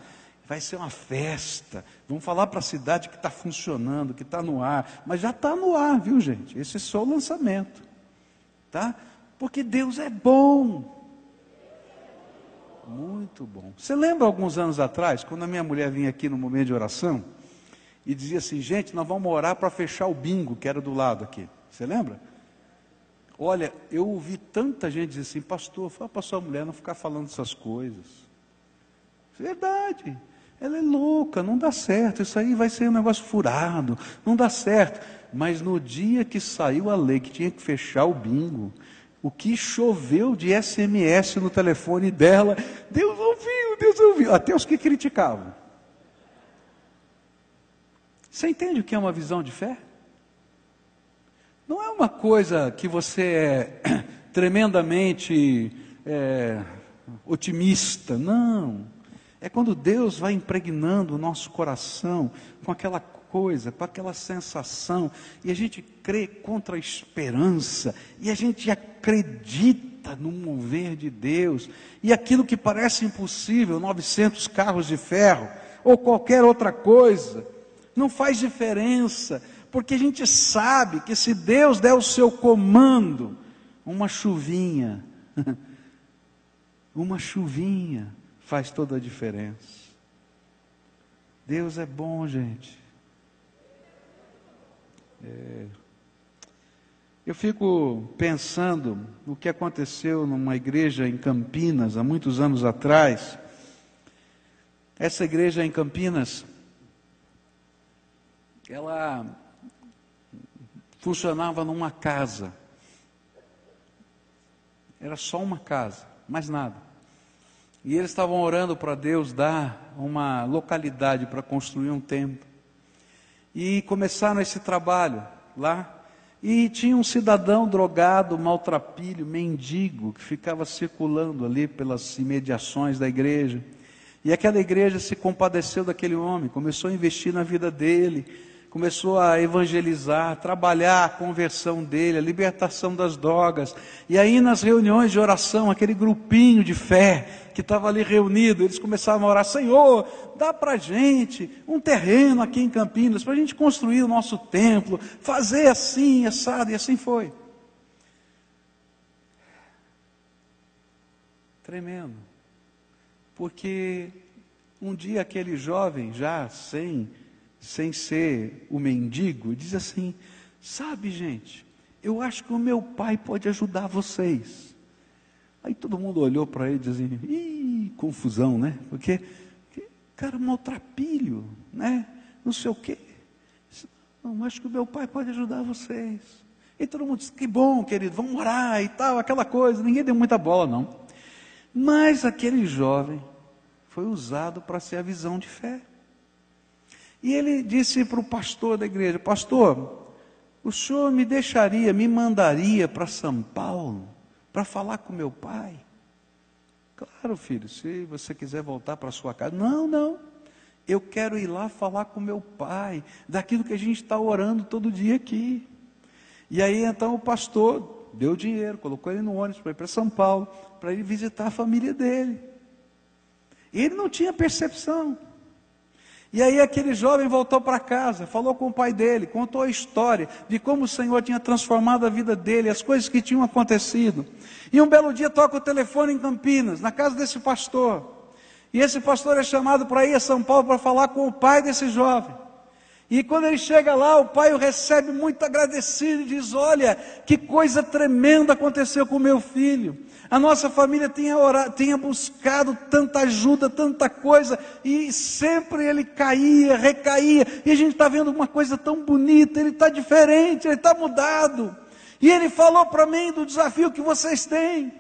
Vai ser uma festa. Vamos falar para a cidade que está funcionando, que está no ar. Mas já está no ar, viu, gente? Esse é só o lançamento. Tá? Porque Deus é bom. Muito bom. Você lembra alguns anos atrás, quando a minha mulher vinha aqui no momento de oração e dizia assim: gente, nós vamos orar para fechar o bingo que era do lado aqui. Você lembra? Olha, eu ouvi tanta gente dizer assim: pastor, fala para sua mulher não ficar falando essas coisas. Verdade. Ela é louca, não dá certo, isso aí vai ser um negócio furado, não dá certo. Mas no dia que saiu a lei que tinha que fechar o bingo, o que choveu de SMS no telefone dela, Deus ouviu, Deus ouviu, até os que criticavam. Você entende o que é uma visão de fé? Não é uma coisa que você é tremendamente é, otimista, não. É quando Deus vai impregnando o nosso coração com aquela coisa, com aquela sensação, e a gente crê contra a esperança, e a gente acredita no mover de Deus, e aquilo que parece impossível, 900 carros de ferro, ou qualquer outra coisa, não faz diferença, porque a gente sabe que se Deus der o seu comando, uma chuvinha, uma chuvinha, faz toda a diferença. Deus é bom, gente. É... Eu fico pensando no que aconteceu numa igreja em Campinas, há muitos anos atrás. Essa igreja em Campinas, ela funcionava numa casa. Era só uma casa, mais nada. E eles estavam orando para Deus dar uma localidade para construir um templo. E começaram esse trabalho lá. E tinha um cidadão drogado, maltrapilho, mendigo, que ficava circulando ali pelas imediações da igreja. E aquela igreja se compadeceu daquele homem, começou a investir na vida dele, começou a evangelizar, a trabalhar a conversão dele, a libertação das drogas. E aí nas reuniões de oração, aquele grupinho de fé que estava ali reunido, eles começavam a orar: Senhor, dá para gente um terreno aqui em Campinas para a gente construir o nosso templo, fazer assim, assado, e assim foi. Tremendo. Porque um dia aquele jovem, já sem sem ser o mendigo, diz assim: Sabe, gente, eu acho que o meu pai pode ajudar vocês. Aí todo mundo olhou para ele e dizia: Ih, confusão, né? Porque, cara, maltrapilho, né? Não sei o quê. Não, acho que o meu pai pode ajudar vocês. E todo mundo disse: Que bom, querido, vamos orar e tal, aquela coisa. Ninguém deu muita bola, não. Mas aquele jovem foi usado para ser a visão de fé. E ele disse para o pastor da igreja: Pastor, o senhor me deixaria, me mandaria para São Paulo para falar com meu pai? Claro, filho, se você quiser voltar para sua casa. Não, não. Eu quero ir lá falar com meu pai, daquilo que a gente está orando todo dia aqui. E aí então o pastor deu dinheiro, colocou ele no ônibus para ir para São Paulo, para ir visitar a família dele. Ele não tinha percepção. E aí aquele jovem voltou para casa, falou com o pai dele, contou a história de como o Senhor tinha transformado a vida dele, as coisas que tinham acontecido. E um belo dia toca o telefone em Campinas, na casa desse pastor. E esse pastor é chamado para ir a São Paulo para falar com o pai desse jovem. E quando ele chega lá, o pai o recebe muito agradecido e diz: Olha, que coisa tremenda aconteceu com meu filho. A nossa família tinha, orado, tinha buscado tanta ajuda, tanta coisa, e sempre ele caía, recaía. E a gente está vendo uma coisa tão bonita, ele está diferente, ele está mudado. E ele falou para mim do desafio que vocês têm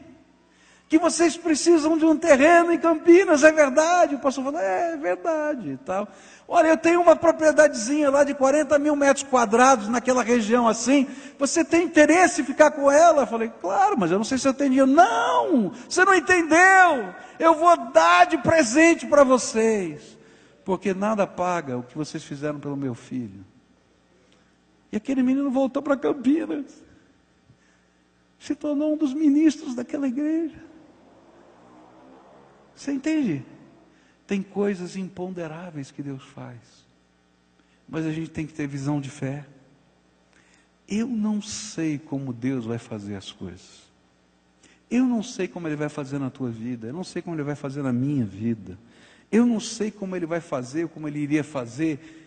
que vocês precisam de um terreno em Campinas, é verdade? O pastor falou, é, é verdade e tal. Olha, eu tenho uma propriedadezinha lá de 40 mil metros quadrados naquela região assim. Você tem interesse em ficar com ela? Eu falei, claro, mas eu não sei se eu tenho dinheiro. Não, você não entendeu. Eu vou dar de presente para vocês. Porque nada paga o que vocês fizeram pelo meu filho. E aquele menino voltou para Campinas. Se tornou um dos ministros daquela igreja. Você entende? Tem coisas imponderáveis que Deus faz. Mas a gente tem que ter visão de fé. Eu não sei como Deus vai fazer as coisas. Eu não sei como Ele vai fazer na tua vida. Eu não sei como Ele vai fazer na minha vida. Eu não sei como Ele vai fazer, como Ele iria fazer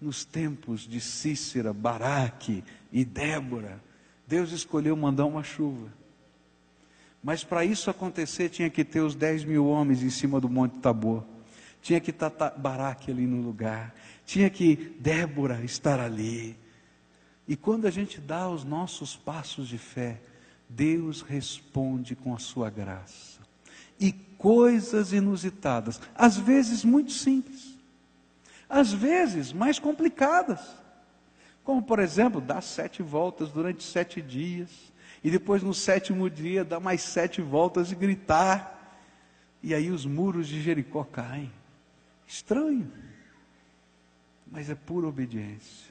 nos tempos de Cícera, Baraque e Débora. Deus escolheu mandar uma chuva. Mas para isso acontecer, tinha que ter os 10 mil homens em cima do Monte Tabor. Tinha que estar Baraque ali no lugar. Tinha que Débora estar ali. E quando a gente dá os nossos passos de fé, Deus responde com a sua graça. E coisas inusitadas, às vezes muito simples, às vezes mais complicadas. Como, por exemplo, dar sete voltas durante sete dias e depois no sétimo dia dar mais sete voltas e gritar. E aí os muros de Jericó caem. Estranho. Mas é pura obediência.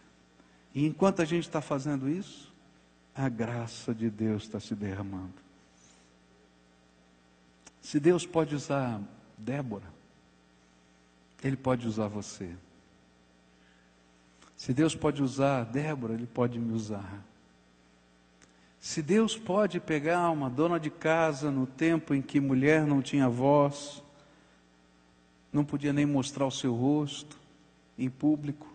E enquanto a gente está fazendo isso, a graça de Deus está se derramando. Se Deus pode usar Débora, Ele pode usar você. Se Deus pode usar Débora, Ele pode me usar. Se Deus pode pegar uma dona de casa no tempo em que mulher não tinha voz, não podia nem mostrar o seu rosto em público,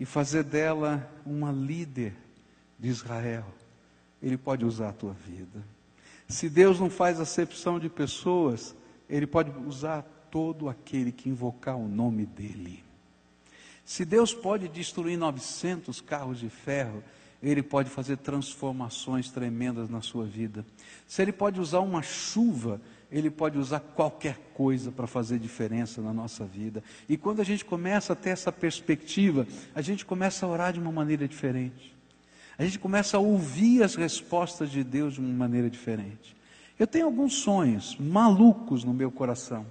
e fazer dela uma líder de Israel, Ele pode usar a tua vida. Se Deus não faz acepção de pessoas, Ele pode usar todo aquele que invocar o nome dEle. Se Deus pode destruir 900 carros de ferro, ele pode fazer transformações tremendas na sua vida. Se Ele pode usar uma chuva, Ele pode usar qualquer coisa para fazer diferença na nossa vida. E quando a gente começa a ter essa perspectiva, a gente começa a orar de uma maneira diferente. A gente começa a ouvir as respostas de Deus de uma maneira diferente. Eu tenho alguns sonhos malucos no meu coração.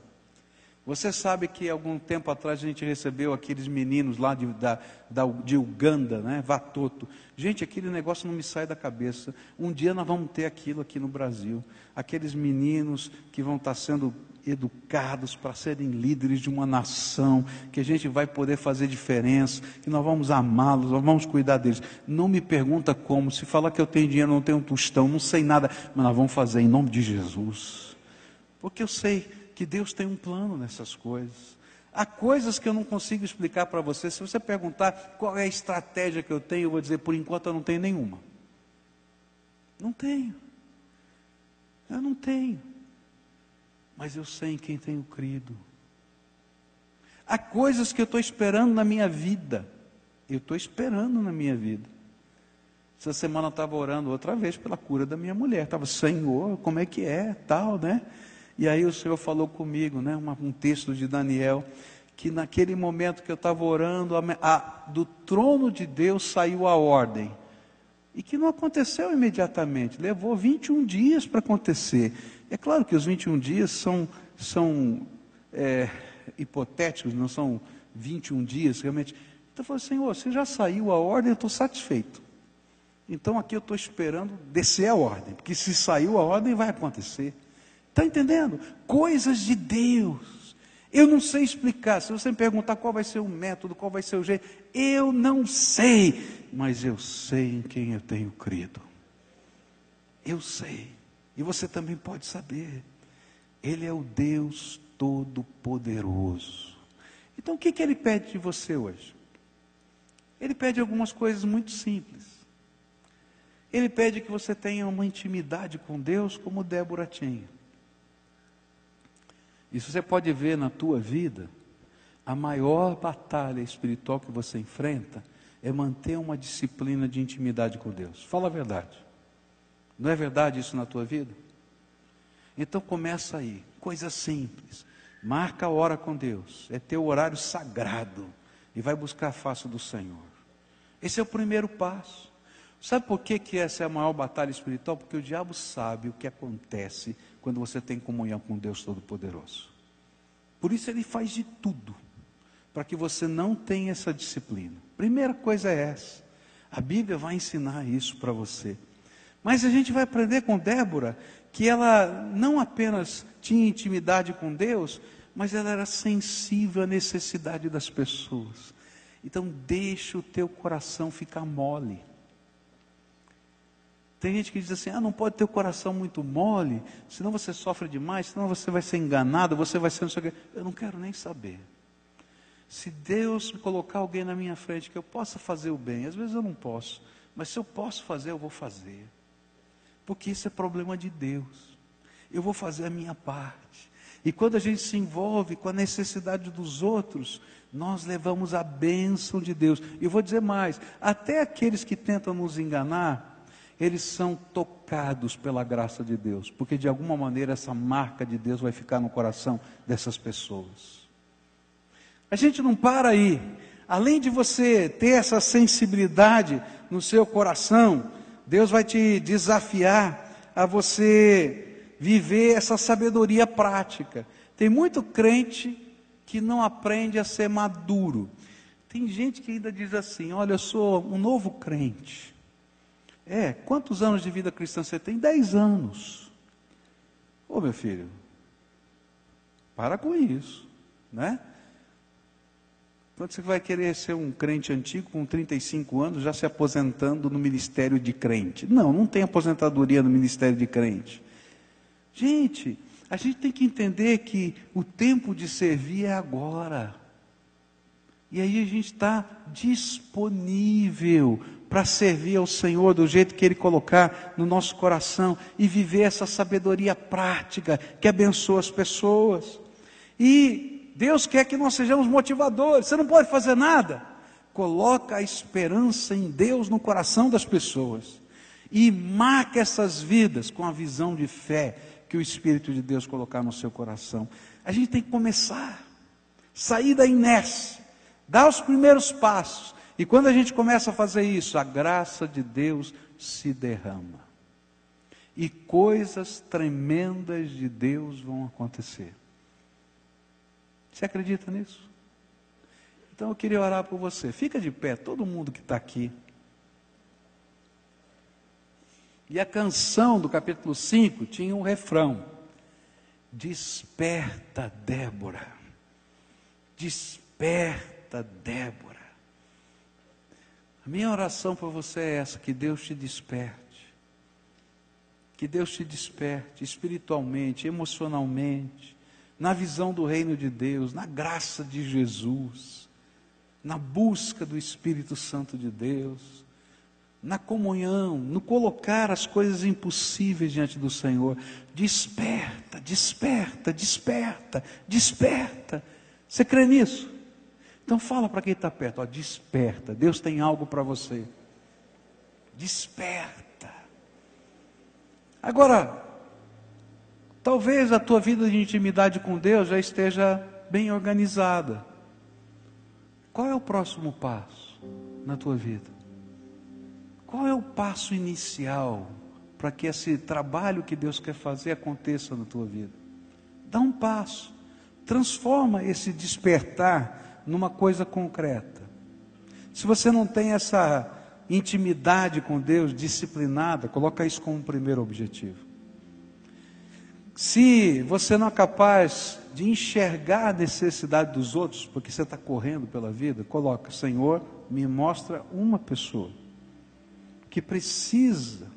Você sabe que algum tempo atrás a gente recebeu aqueles meninos lá de, da, da, de Uganda, né? Vatoto. Gente, aquele negócio não me sai da cabeça. Um dia nós vamos ter aquilo aqui no Brasil. Aqueles meninos que vão estar sendo educados para serem líderes de uma nação, que a gente vai poder fazer diferença, que nós vamos amá-los, nós vamos cuidar deles. Não me pergunta como, se falar que eu tenho dinheiro, não tenho um tostão, não sei nada, mas nós vamos fazer em nome de Jesus. Porque eu sei que Deus tem um plano nessas coisas. Há coisas que eu não consigo explicar para você. Se você perguntar qual é a estratégia que eu tenho, eu vou dizer, por enquanto eu não tenho nenhuma. Não tenho. Eu não tenho. Mas eu sei em quem tenho crido. Há coisas que eu estou esperando na minha vida. Eu estou esperando na minha vida. Essa semana eu estava orando outra vez pela cura da minha mulher. Estava, Senhor, como é que é? Tal, né? E aí o Senhor falou comigo, né, um texto de Daniel, que naquele momento que eu estava orando, a, a, do trono de Deus saiu a ordem. E que não aconteceu imediatamente, levou 21 dias para acontecer. É claro que os 21 dias são, são é, hipotéticos, não são 21 dias realmente. Então eu falei, Senhor, se já saiu a ordem, eu estou satisfeito. Então aqui eu estou esperando descer a ordem, porque se saiu a ordem vai acontecer. Está entendendo? Coisas de Deus. Eu não sei explicar. Se você me perguntar qual vai ser o método, qual vai ser o jeito, eu não sei, mas eu sei em quem eu tenho crido. Eu sei. E você também pode saber. Ele é o Deus Todo-Poderoso. Então o que, que ele pede de você hoje? Ele pede algumas coisas muito simples. Ele pede que você tenha uma intimidade com Deus como Débora tinha. Isso você pode ver na tua vida. A maior batalha espiritual que você enfrenta é manter uma disciplina de intimidade com Deus. Fala a verdade. Não é verdade isso na tua vida? Então começa aí, coisa simples. Marca a hora com Deus, é teu horário sagrado e vai buscar a face do Senhor. Esse é o primeiro passo. Sabe por que, que essa é a maior batalha espiritual? Porque o diabo sabe o que acontece quando você tem comunhão com Deus Todo-Poderoso. Por isso ele faz de tudo para que você não tenha essa disciplina. Primeira coisa é essa. A Bíblia vai ensinar isso para você. Mas a gente vai aprender com Débora que ela não apenas tinha intimidade com Deus, mas ela era sensível à necessidade das pessoas. Então deixa o teu coração ficar mole. Tem gente que diz assim: ah, não pode ter o coração muito mole, senão você sofre demais, senão você vai ser enganado, você vai ser não sei o quê. Eu não quero nem saber. Se Deus colocar alguém na minha frente que eu possa fazer o bem, às vezes eu não posso, mas se eu posso fazer, eu vou fazer. Porque isso é problema de Deus. Eu vou fazer a minha parte. E quando a gente se envolve com a necessidade dos outros, nós levamos a bênção de Deus. E eu vou dizer mais: até aqueles que tentam nos enganar, eles são tocados pela graça de Deus, porque de alguma maneira essa marca de Deus vai ficar no coração dessas pessoas. A gente não para aí. Além de você ter essa sensibilidade no seu coração, Deus vai te desafiar a você viver essa sabedoria prática. Tem muito crente que não aprende a ser maduro. Tem gente que ainda diz assim: Olha, eu sou um novo crente. É, quantos anos de vida cristã você tem? Dez anos. Ô meu filho, para com isso, né? Quando você vai querer ser um crente antigo com 35 anos, já se aposentando no ministério de crente? Não, não tem aposentadoria no ministério de crente. Gente, a gente tem que entender que o tempo de servir é agora. E aí a gente está disponível para servir ao Senhor do jeito que Ele colocar no nosso coração e viver essa sabedoria prática que abençoa as pessoas. E Deus quer que nós sejamos motivadores. Você não pode fazer nada. Coloca a esperança em Deus no coração das pessoas e marca essas vidas com a visão de fé que o Espírito de Deus colocar no seu coração. A gente tem que começar, sair da inércia Dá os primeiros passos. E quando a gente começa a fazer isso, a graça de Deus se derrama. E coisas tremendas de Deus vão acontecer. Você acredita nisso? Então eu queria orar por você. Fica de pé, todo mundo que está aqui. E a canção do capítulo 5 tinha um refrão: Desperta, Débora. Desperta Débora. A minha oração para você é essa: que Deus te desperte. Que Deus te desperte espiritualmente, emocionalmente, na visão do reino de Deus, na graça de Jesus, na busca do Espírito Santo de Deus, na comunhão, no colocar as coisas impossíveis diante do Senhor. Desperta, desperta, desperta, desperta. Você crê nisso? Então fala para quem está perto, ó, desperta. Deus tem algo para você. Desperta. Agora, talvez a tua vida de intimidade com Deus já esteja bem organizada. Qual é o próximo passo na tua vida? Qual é o passo inicial para que esse trabalho que Deus quer fazer aconteça na tua vida? Dá um passo. Transforma esse despertar numa coisa concreta. Se você não tem essa intimidade com Deus disciplinada, coloca isso como primeiro objetivo. Se você não é capaz de enxergar a necessidade dos outros, porque você está correndo pela vida, coloca, Senhor, me mostra uma pessoa que precisa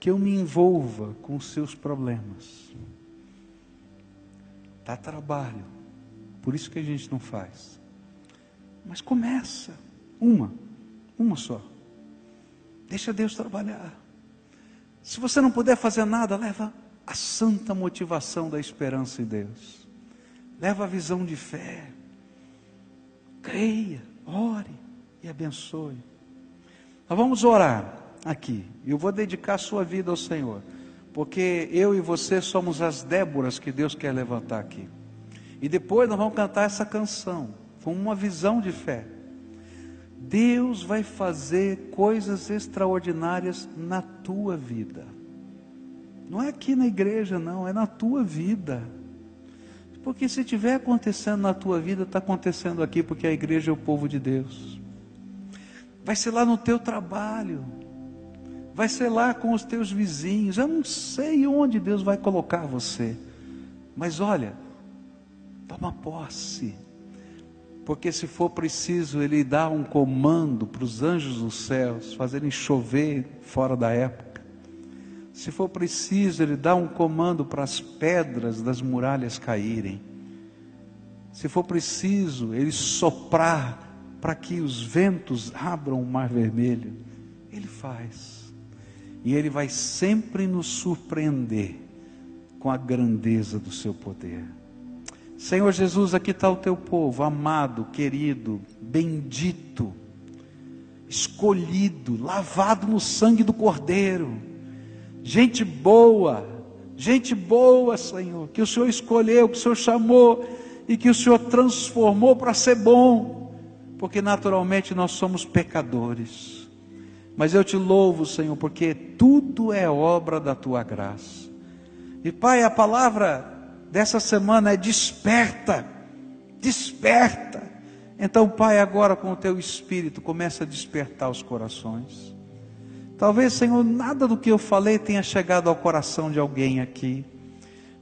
que eu me envolva com os seus problemas. Dá trabalho, por isso que a gente não faz. Mas começa, uma, uma só. Deixa Deus trabalhar. Se você não puder fazer nada, leva a santa motivação da esperança em Deus. Leva a visão de fé. Creia, ore e abençoe. Nós vamos orar aqui. Eu vou dedicar a sua vida ao Senhor, porque eu e você somos as Déboras que Deus quer levantar aqui. E depois nós vamos cantar essa canção com uma visão de fé. Deus vai fazer coisas extraordinárias na tua vida. Não é aqui na igreja, não, é na tua vida. Porque se estiver acontecendo na tua vida, está acontecendo aqui, porque a igreja é o povo de Deus. Vai ser lá no teu trabalho, vai ser lá com os teus vizinhos. Eu não sei onde Deus vai colocar você, mas olha, toma posse, porque se for preciso, Ele dá um comando para os anjos dos céus fazerem chover fora da época. Se for preciso, ele dá um comando para as pedras das muralhas caírem. Se for preciso, ele soprar para que os ventos abram o mar vermelho. Ele faz. E ele vai sempre nos surpreender com a grandeza do seu poder. Senhor Jesus, aqui está o teu povo, amado, querido, bendito, escolhido, lavado no sangue do Cordeiro gente boa, gente boa, Senhor, que o Senhor escolheu, que o Senhor chamou e que o Senhor transformou para ser bom, porque naturalmente nós somos pecadores. Mas eu te louvo, Senhor, porque tudo é obra da tua graça. E Pai, a palavra dessa semana é desperta, desperta. Então, Pai, agora com o teu espírito, começa a despertar os corações. Talvez, Senhor, nada do que eu falei tenha chegado ao coração de alguém aqui,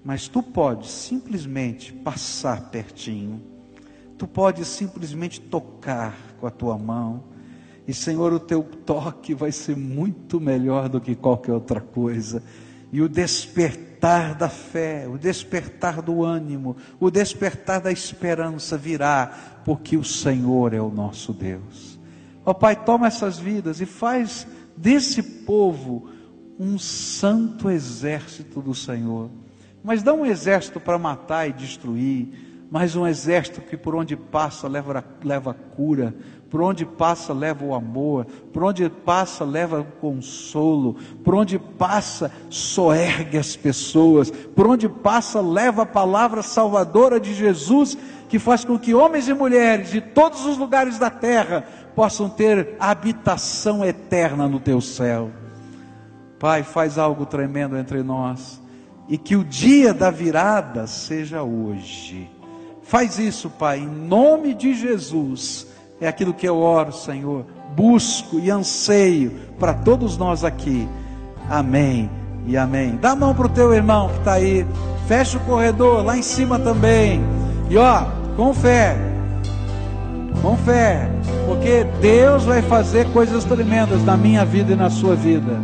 mas tu podes simplesmente passar pertinho, tu podes simplesmente tocar com a tua mão, e Senhor, o teu toque vai ser muito melhor do que qualquer outra coisa, e o despertar da fé, o despertar do ânimo, o despertar da esperança virá, porque o Senhor é o nosso Deus. Ó oh, Pai, toma essas vidas e faz desse povo um santo exército do Senhor. Mas não um exército para matar e destruir, mas um exército que por onde passa leva, leva cura, por onde passa leva o amor, por onde passa leva o consolo, por onde passa soergue as pessoas, por onde passa leva a palavra salvadora de Jesus, que faz com que homens e mulheres de todos os lugares da terra possam ter habitação eterna no teu céu. Pai, faz algo tremendo entre nós e que o dia da virada seja hoje. Faz isso, Pai, em nome de Jesus. É aquilo que eu oro, Senhor. Busco e anseio para todos nós aqui. Amém e amém. Dá a mão para o teu irmão que está aí. Fecha o corredor lá em cima também. E ó, com fé. Com fé porque Deus vai fazer coisas tremendas na minha vida e na sua vida.